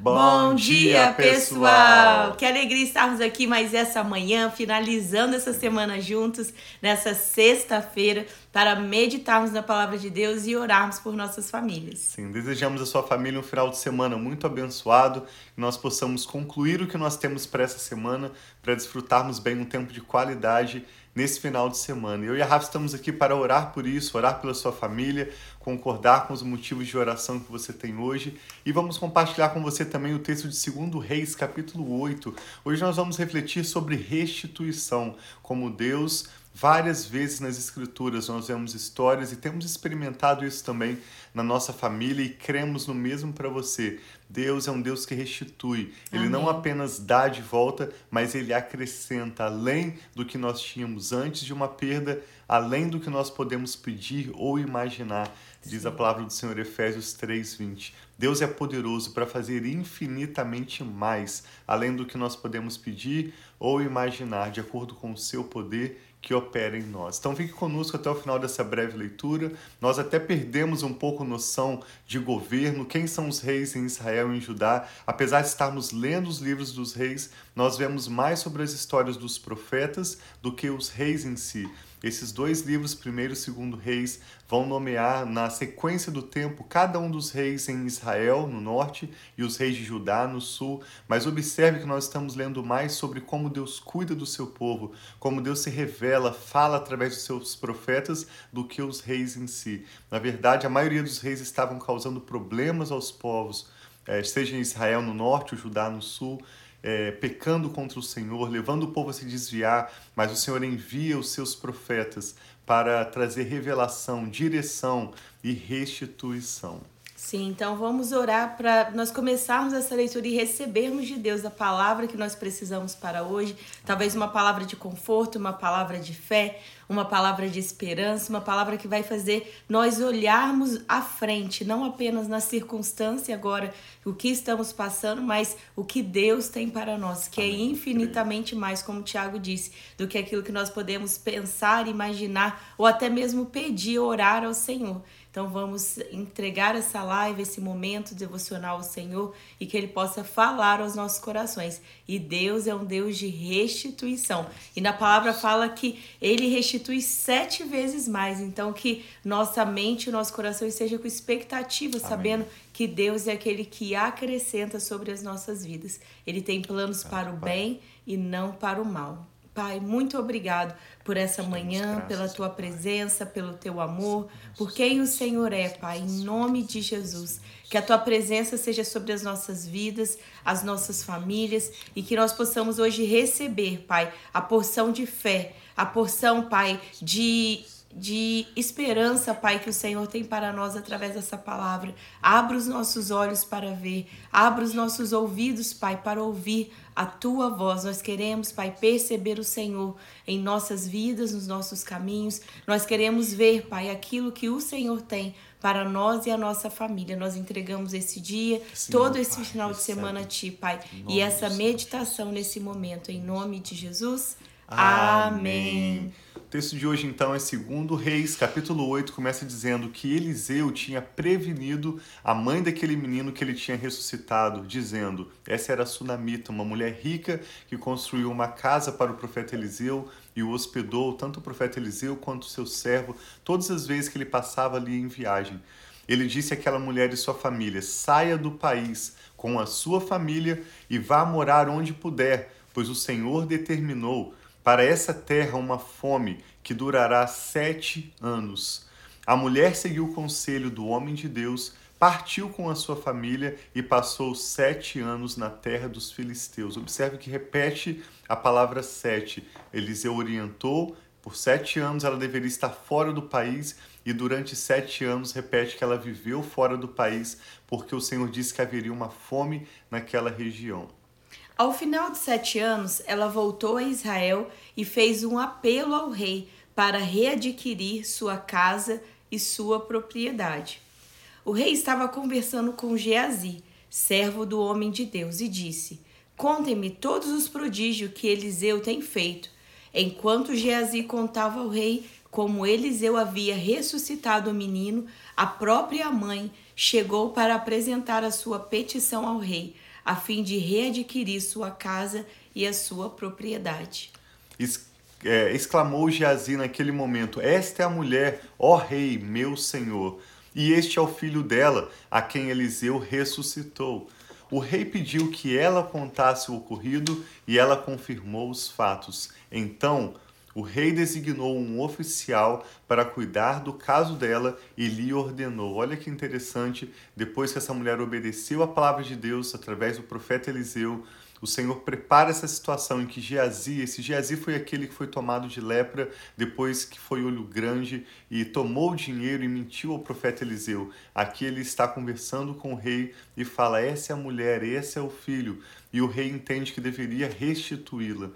Bom, dia, pessoal! Que alegria estarmos aqui mais essa manhã, finalizando essa semana juntos, nessa sexta-feira, para meditarmos na palavra de Deus e orarmos por nossas famílias. Sim, desejamos a sua família um final de semana muito abençoado, que nós possamos concluir o que nós temos para essa semana, para desfrutarmos bem um tempo de qualidade nesse final de semana. Eu e a Rafa estamos aqui para orar por isso, orar pela sua família, concordar com os motivos de oração que você tem hoje e vamos compartilhar com você também o texto de 2 Reis, capítulo 8. Hoje nós vamos refletir sobre restituição, como Deus Várias vezes nas Escrituras nós vemos histórias e temos experimentado isso também na nossa família e cremos no mesmo para você. Deus é um Deus que restitui. Ele não apenas dá de volta, mas ele acrescenta além do que nós tínhamos antes de uma perda, além do que nós podemos pedir ou imaginar. Diz a palavra do Senhor Efésios 3:20. Deus é poderoso para fazer infinitamente mais, além do que nós podemos pedir ou imaginar, de acordo com o seu poder que opera em nós. Então fique conosco até o final dessa breve leitura. Nós até perdemos um pouco noção de governo, quem são os reis em Israel e em Judá. Apesar de estarmos lendo os livros dos reis, nós vemos mais sobre as histórias dos profetas do que os reis em si. Esses dois livros, primeiro e segundo reis, vão nomear na sequência do tempo cada um dos reis em Israel, no norte, e os reis de Judá, no sul. Mas observe que nós estamos lendo mais sobre como Deus cuida do seu povo, como Deus se revela, fala através dos seus profetas, do que os reis em si. Na verdade, a maioria dos reis estavam causando problemas aos povos, eh, seja em Israel no norte, o Judá no sul é, pecando contra o Senhor, levando o povo a se desviar, mas o Senhor envia os seus profetas para trazer revelação, direção e restituição. Sim, então vamos orar para nós começarmos essa leitura e recebermos de Deus a palavra que nós precisamos para hoje. Talvez uma palavra de conforto, uma palavra de fé, uma palavra de esperança, uma palavra que vai fazer nós olharmos à frente, não apenas na circunstância agora, o que estamos passando, mas o que Deus tem para nós, que é Amém. é infinitamente mais, como o Tiago disse, do que aquilo que nós podemos pensar, imaginar ou até mesmo pedir, orar ao Senhor. Então vamos entregar essa live, esse momento devocional ao Senhor e que Ele possa falar aos nossos corações. E Deus é um Deus de restituição. E na palavra fala que Ele restitui sete vezes mais. Então que nossa mente e nosso coração esteja com expectativa, Amém. sabendo que Deus é aquele que acrescenta sobre as nossas vidas. Ele tem planos para o bem e não para o mal. Pai, muito obrigado por essa manhã, pela tua presença, pelo teu amor, por quem o Senhor é, Pai, em nome de Jesus. Que a tua presença seja sobre as nossas vidas, as nossas famílias e que nós possamos hoje receber, Pai, a porção de fé, a porção, Pai, de de esperança, Pai, que o Senhor tem para nós através dessa palavra. Abra os nossos olhos para ver, abra os nossos ouvidos, Pai, para ouvir a tua voz. Nós queremos, Pai, perceber o Senhor em nossas vidas, nos nossos caminhos. Nós queremos ver, Pai, aquilo que o Senhor tem para nós e a nossa família. Nós entregamos esse dia, Sim, todo esse pai, final de semana a Ti, Pai, e essa meditação nesse momento. Em nome de Jesus. Amém. Amém. Texto de hoje, então, é 2 Reis, capítulo 8, começa dizendo que Eliseu tinha prevenido a mãe daquele menino que ele tinha ressuscitado, dizendo: Essa era a Sunamita, uma mulher rica que construiu uma casa para o profeta Eliseu e o hospedou, tanto o profeta Eliseu quanto seu servo, todas as vezes que ele passava ali em viagem. Ele disse àquela mulher e sua família: Saia do país com a sua família e vá morar onde puder, pois o Senhor determinou para essa terra uma fome que durará sete anos. A mulher seguiu o conselho do homem de Deus, partiu com a sua família e passou sete anos na terra dos filisteus. Observe que repete a palavra sete. Eliseu orientou, por sete anos ela deveria estar fora do país e durante sete anos repete que ela viveu fora do país porque o Senhor disse que haveria uma fome naquela região. Ao final de sete anos, ela voltou a Israel e fez um apelo ao rei para readquirir sua casa e sua propriedade. O rei estava conversando com Geazi, servo do homem de Deus, e disse: Contem-me todos os prodígios que Eliseu tem feito. Enquanto Geazi contava ao rei como Eliseu havia ressuscitado o menino, a própria mãe chegou para apresentar a sua petição ao rei. A fim de readquirir sua casa e a sua propriedade. Es, é, exclamou Geazi naquele momento: Esta é a mulher, ó rei, meu senhor. E este é o filho dela, a quem Eliseu ressuscitou. O rei pediu que ela contasse o ocorrido e ela confirmou os fatos. Então o rei designou um oficial para cuidar do caso dela e lhe ordenou. Olha que interessante, depois que essa mulher obedeceu a palavra de Deus através do profeta Eliseu, o Senhor prepara essa situação em que Geazi, esse Geazi foi aquele que foi tomado de lepra depois que foi olho grande e tomou dinheiro e mentiu ao profeta Eliseu. Aqui ele está conversando com o rei e fala: Essa é a mulher, esse é o filho. E o rei entende que deveria restituí-la.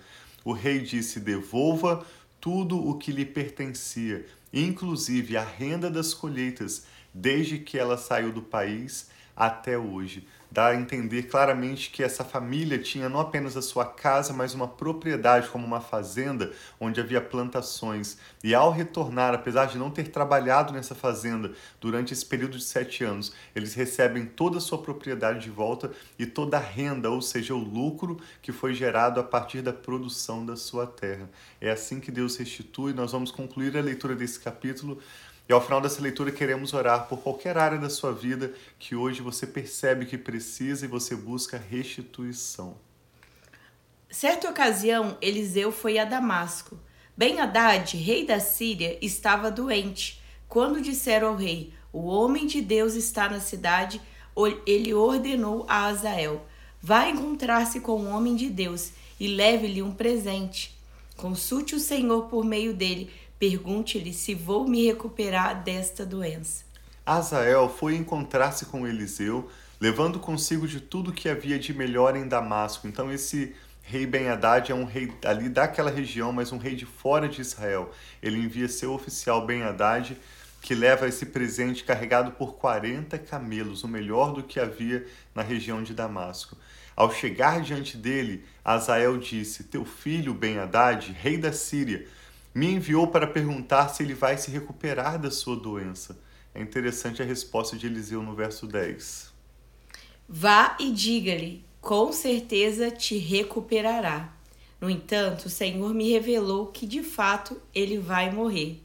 O rei disse: Devolva tudo o que lhe pertencia, inclusive a renda das colheitas, desde que ela saiu do país até hoje dá a entender claramente que essa família tinha não apenas a sua casa, mas uma propriedade como uma fazenda onde havia plantações. E ao retornar, apesar de não ter trabalhado nessa fazenda durante esse período de sete anos, eles recebem toda a sua propriedade de volta e toda a renda, ou seja, o lucro que foi gerado a partir da produção da sua terra. É assim que Deus restitui. Nós vamos concluir a leitura desse capítulo e ao final dessa leitura, queremos orar por qualquer área da sua vida que hoje você percebe que precisa e você busca restituição. Certa ocasião, Eliseu foi a Damasco. Ben Haddad, rei da Síria, estava doente. Quando disseram ao rei: O homem de Deus está na cidade, ele ordenou a Azael: Vá encontrar-se com o homem de Deus e leve-lhe um presente. Consulte o Senhor por meio dele Pergunte-lhe se vou me recuperar desta doença. Azael foi encontrar-se com Eliseu, levando consigo de tudo que havia de melhor em Damasco. Então esse rei Ben Haddad é um rei ali daquela região, mas um rei de fora de Israel. Ele envia seu oficial Ben Haddad, que leva esse presente carregado por 40 camelos, o melhor do que havia na região de Damasco. Ao chegar diante dele, Azael disse: Teu filho Ben Haddad, rei da Síria, me enviou para perguntar se ele vai se recuperar da sua doença. É interessante a resposta de Eliseu no verso 10. Vá e diga-lhe, com certeza te recuperará. No entanto, o Senhor me revelou que de fato ele vai morrer.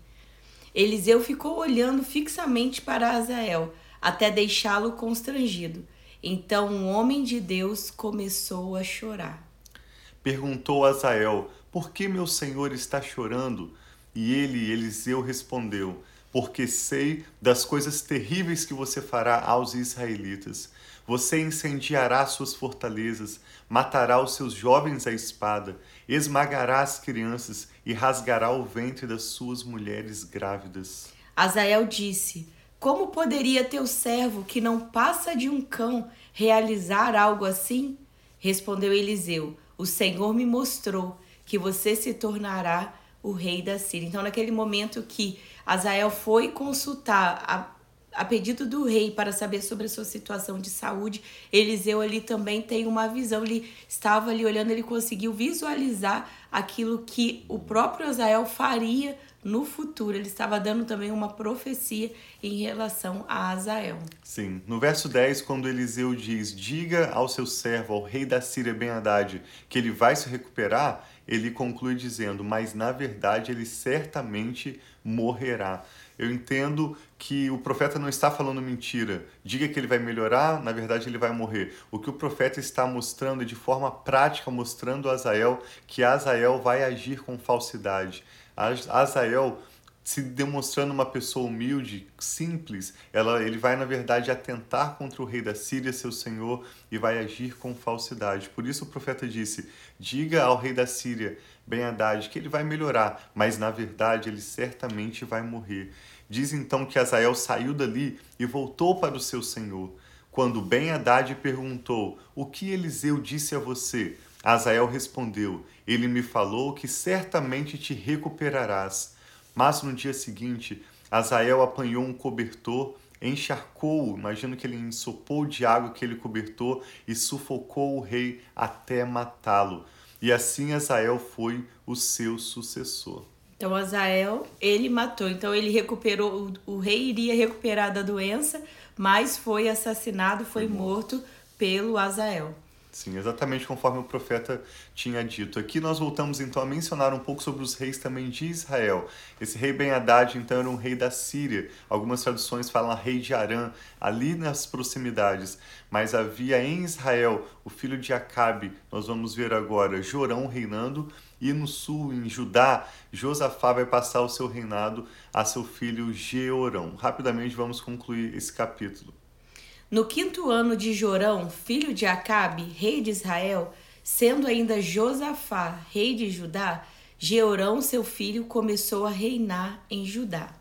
Eliseu ficou olhando fixamente para Azael, até deixá-lo constrangido. Então um homem de Deus começou a chorar. Perguntou a Azael: por que meu senhor está chorando? E ele, Eliseu, respondeu: Porque sei das coisas terríveis que você fará aos israelitas. Você incendiará suas fortalezas, matará os seus jovens à espada, esmagará as crianças e rasgará o ventre das suas mulheres grávidas. Azael disse: Como poderia teu servo, que não passa de um cão, realizar algo assim? Respondeu Eliseu: O Senhor me mostrou que você se tornará o rei da Síria. Então, naquele momento que Azael foi consultar a, a pedido do rei para saber sobre a sua situação de saúde, Eliseu ali também tem uma visão. Ele estava ali olhando, ele conseguiu visualizar aquilo que o próprio Azael faria no futuro. Ele estava dando também uma profecia em relação a Azael. Sim. No verso 10, quando Eliseu diz: Diga ao seu servo, ao rei da Síria Ben Haddad, que ele vai se recuperar, ele conclui dizendo: Mas na verdade ele certamente morrerá. Eu entendo que o profeta não está falando mentira. Diga que ele vai melhorar, na verdade ele vai morrer. O que o profeta está mostrando de forma prática, mostrando a Azael que Azael vai agir com falsidade. Azael se demonstrando uma pessoa humilde, simples, ela, ele vai, na verdade, atentar contra o rei da Síria, seu senhor, e vai agir com falsidade. Por isso o profeta disse: Diga ao rei da Síria, Ben Haddad, que ele vai melhorar, mas na verdade ele certamente vai morrer. Diz então que Azael saiu dali e voltou para o seu senhor. Quando Ben Haddad perguntou: O que Eliseu disse a você? Azael respondeu: Ele me falou que certamente te recuperarás. Mas no dia seguinte, Azael apanhou um cobertor, encharcou, imagino que ele ensopou de água aquele cobertor e sufocou o rei até matá-lo. E assim Azael foi o seu sucessor. Então Azael, ele matou. Então ele recuperou, o, o rei iria recuperar da doença, mas foi assassinado, foi, foi morto. morto pelo Azael. Sim, exatamente conforme o profeta tinha dito. Aqui nós voltamos então a mencionar um pouco sobre os reis também de Israel. Esse rei Ben Haddad então era um rei da Síria. Algumas traduções falam rei de Arã, ali nas proximidades. Mas havia em Israel o filho de Acabe, nós vamos ver agora, Jorão reinando, e no sul, em Judá, Josafá vai passar o seu reinado a seu filho Jeorão. Rapidamente vamos concluir esse capítulo. No quinto ano de Jorão, filho de Acabe, rei de Israel, sendo ainda Josafá, rei de Judá, Jeorão, seu filho, começou a reinar em Judá.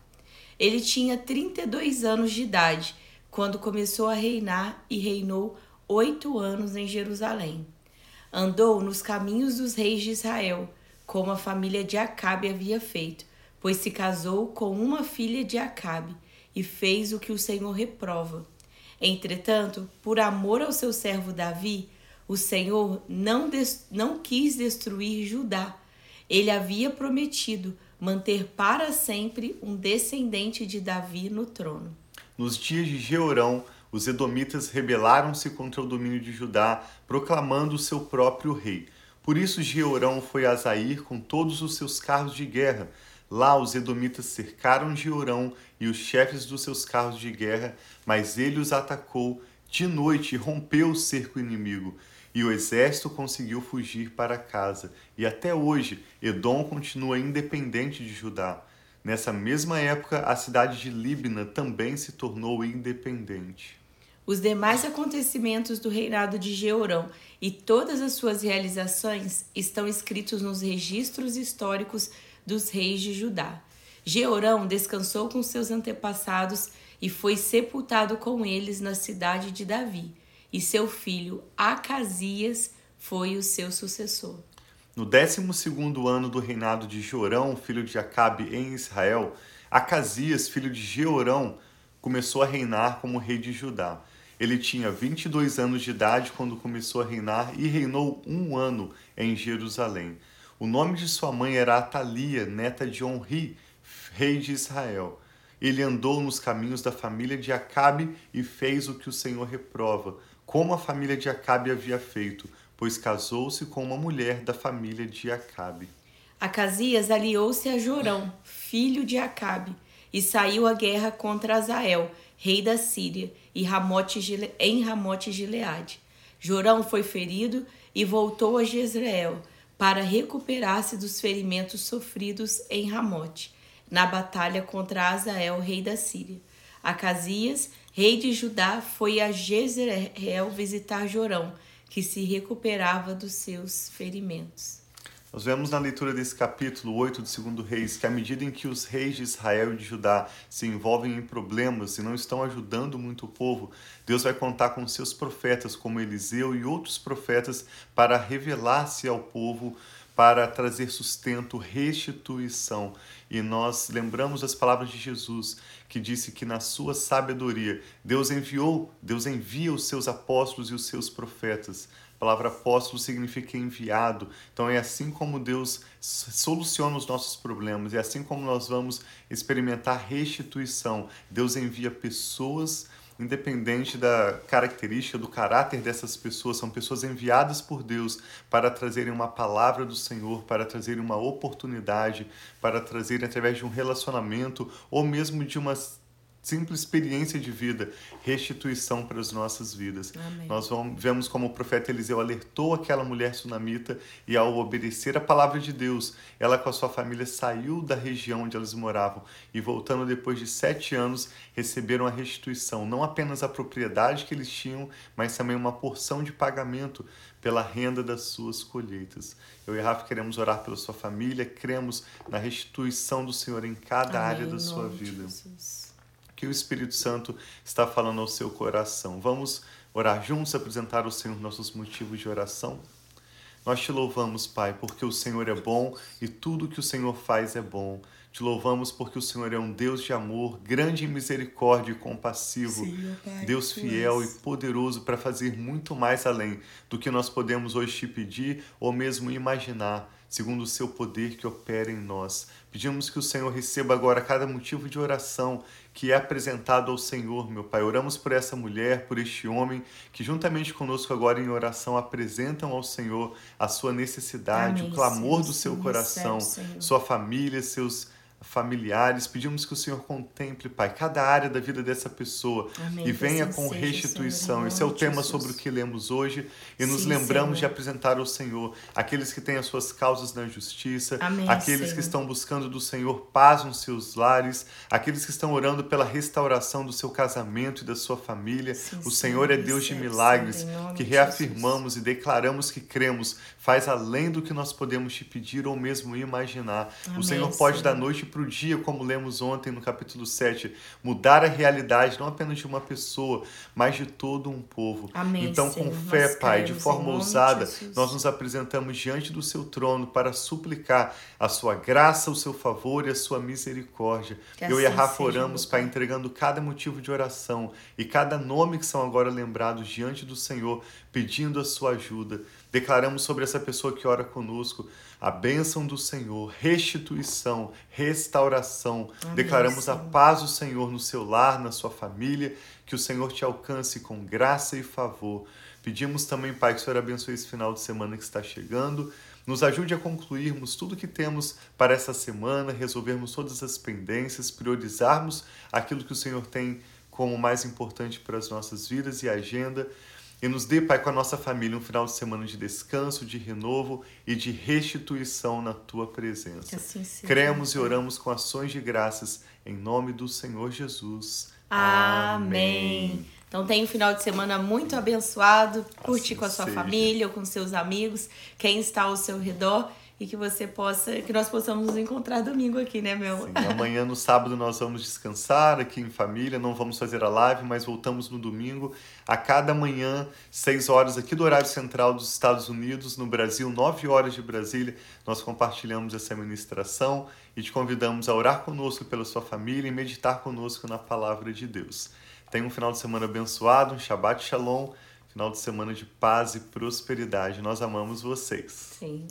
Ele tinha 32 anos de idade quando começou a reinar e reinou oito anos em Jerusalém. Andou nos caminhos dos reis de Israel, como a família de Acabe havia feito, pois se casou com uma filha de Acabe e fez o que o Senhor reprova Entretanto, por amor ao seu servo Davi, o Senhor não, não quis destruir Judá. Ele havia prometido manter para sempre um descendente de Davi no trono. Nos dias de Jeorão, os edomitas rebelaram-se contra o domínio de Judá, proclamando o seu próprio rei. Por isso Jeorão foi a Zair com todos os seus carros de guerra, Lá os edomitas cercaram Jeorão e os chefes dos seus carros de guerra, mas ele os atacou de noite e rompeu o cerco inimigo. E o exército conseguiu fugir para casa. E até hoje, Edom continua independente de Judá. Nessa mesma época, a cidade de Líbina também se tornou independente. Os demais acontecimentos do reinado de Jeorão e todas as suas realizações estão escritos nos registros históricos dos reis de Judá. Jeorão descansou com seus antepassados e foi sepultado com eles na cidade de Davi, e seu filho Acasias foi o seu sucessor. No 12 ano do reinado de Jorão, filho de Acabe em Israel, Acasias, filho de Jeorão, começou a reinar como rei de Judá. Ele tinha 22 anos de idade quando começou a reinar e reinou um ano em Jerusalém. O nome de sua mãe era Atalia, neta de Onri, rei de Israel. Ele andou nos caminhos da família de Acabe e fez o que o Senhor reprova, como a família de Acabe havia feito, pois casou-se com uma mulher da família de Acabe. Acasias aliou-se a Jorão, filho de Acabe, e saiu à guerra contra Azael, rei da Síria, em Ramote Gileade. Jorão foi ferido e voltou a Jezreel para recuperar-se dos ferimentos sofridos em Ramote, na batalha contra Azael, rei da Síria. Acasias, rei de Judá, foi a Jezreel visitar Jorão, que se recuperava dos seus ferimentos. Nós vemos na leitura desse capítulo 8 do segundo Reis que à medida em que os reis de Israel e de Judá se envolvem em problemas e não estão ajudando muito o povo, Deus vai contar com seus profetas como Eliseu e outros profetas para revelar-se ao povo, para trazer sustento, restituição. E nós lembramos as palavras de Jesus, que disse que na sua sabedoria Deus enviou, Deus envia os seus apóstolos e os seus profetas a palavra apóstolo significa enviado. Então é assim como Deus soluciona os nossos problemas, é assim como nós vamos experimentar restituição. Deus envia pessoas independente da característica, do caráter dessas pessoas, são pessoas enviadas por Deus para trazerem uma palavra do Senhor, para trazerem uma oportunidade, para trazerem através de um relacionamento ou mesmo de uma simples experiência de vida, restituição para as nossas vidas. Amém. Nós vamos, vemos como o profeta Eliseu alertou aquela mulher sunamita e ao obedecer a palavra de Deus, ela com a sua família saiu da região onde elas moravam e voltando depois de sete anos receberam a restituição, não apenas a propriedade que eles tinham, mas também uma porção de pagamento pela renda das suas colheitas. Eu e Rafa queremos orar pela sua família, cremos na restituição do Senhor em cada Amém, área da sua vida. Jesus que o Espírito Santo está falando ao seu coração. Vamos orar juntos, apresentar ao Senhor nossos motivos de oração. Nós te louvamos, Pai, porque o Senhor é bom e tudo que o Senhor faz é bom. Te louvamos porque o Senhor é um Deus de amor, grande em misericórdia e compassivo, pai, Deus fiel e poderoso para fazer muito mais além do que nós podemos hoje te pedir ou mesmo imaginar segundo o seu poder que opera em nós. Pedimos que o Senhor receba agora cada motivo de oração que é apresentado ao Senhor, meu Pai. Oramos por essa mulher, por este homem, que juntamente conosco agora em oração apresentam ao Senhor a sua necessidade, Amém, o clamor Senhor, do seu coração, recebe, sua família, seus familiares. Pedimos que o Senhor contemple, Pai, cada área da vida dessa pessoa Amém. e venha assim com restituição. Senhor, Esse é o tema Jesus. sobre o que lemos hoje e nos Sim, lembramos Senhor. de apresentar ao Senhor aqueles que têm as suas causas na justiça, Amém, aqueles Senhor. que estão buscando do Senhor paz nos seus lares, aqueles que estão orando pela restauração do seu casamento e da sua família. Sim, o Senhor é Deus de milagres que reafirmamos e declaramos que cremos, faz além do que nós podemos te pedir ou mesmo imaginar. Amém, o Senhor pode da noite para o dia, como lemos ontem no capítulo 7, mudar a realidade não apenas de uma pessoa, mas de todo um povo. Amém, então, Senhor, com fé, Pai, de forma ousada, nós nos apresentamos diante do seu trono para suplicar a sua graça, o seu favor e a sua misericórdia. Que Eu assim e a Rafa oramos, Pai, entregando cada motivo de oração e cada nome que são agora lembrados diante do Senhor, pedindo a sua ajuda. Declaramos sobre essa pessoa que ora conosco a bênção do Senhor, restituição, restauração. Amém, Declaramos Senhor. a paz do Senhor no seu lar, na sua família, que o Senhor te alcance com graça e favor. Pedimos também, Pai, que o Senhor abençoe esse final de semana que está chegando. Nos ajude a concluirmos tudo que temos para essa semana, resolvermos todas as pendências, priorizarmos aquilo que o Senhor tem como mais importante para as nossas vidas e agenda. E nos dê, Pai, com a nossa família um final de semana de descanso, de renovo e de restituição na tua presença. Assim seja, Cremos e oramos com ações de graças em nome do Senhor Jesus. Amém. Amém. Então tenha um final de semana muito abençoado. Curte assim com a sua seja. família ou com seus amigos, quem está ao seu redor e que você possa, que nós possamos nos encontrar domingo aqui, né, meu? Sim, amanhã no sábado nós vamos descansar aqui em família, não vamos fazer a live, mas voltamos no domingo a cada manhã, 6 horas aqui do horário central dos Estados Unidos, no Brasil, 9 horas de Brasília, nós compartilhamos essa ministração e te convidamos a orar conosco pela sua família e meditar conosco na palavra de Deus. Tenha um final de semana abençoado, um Shabbat Shalom, final de semana de paz e prosperidade. Nós amamos vocês. Sim.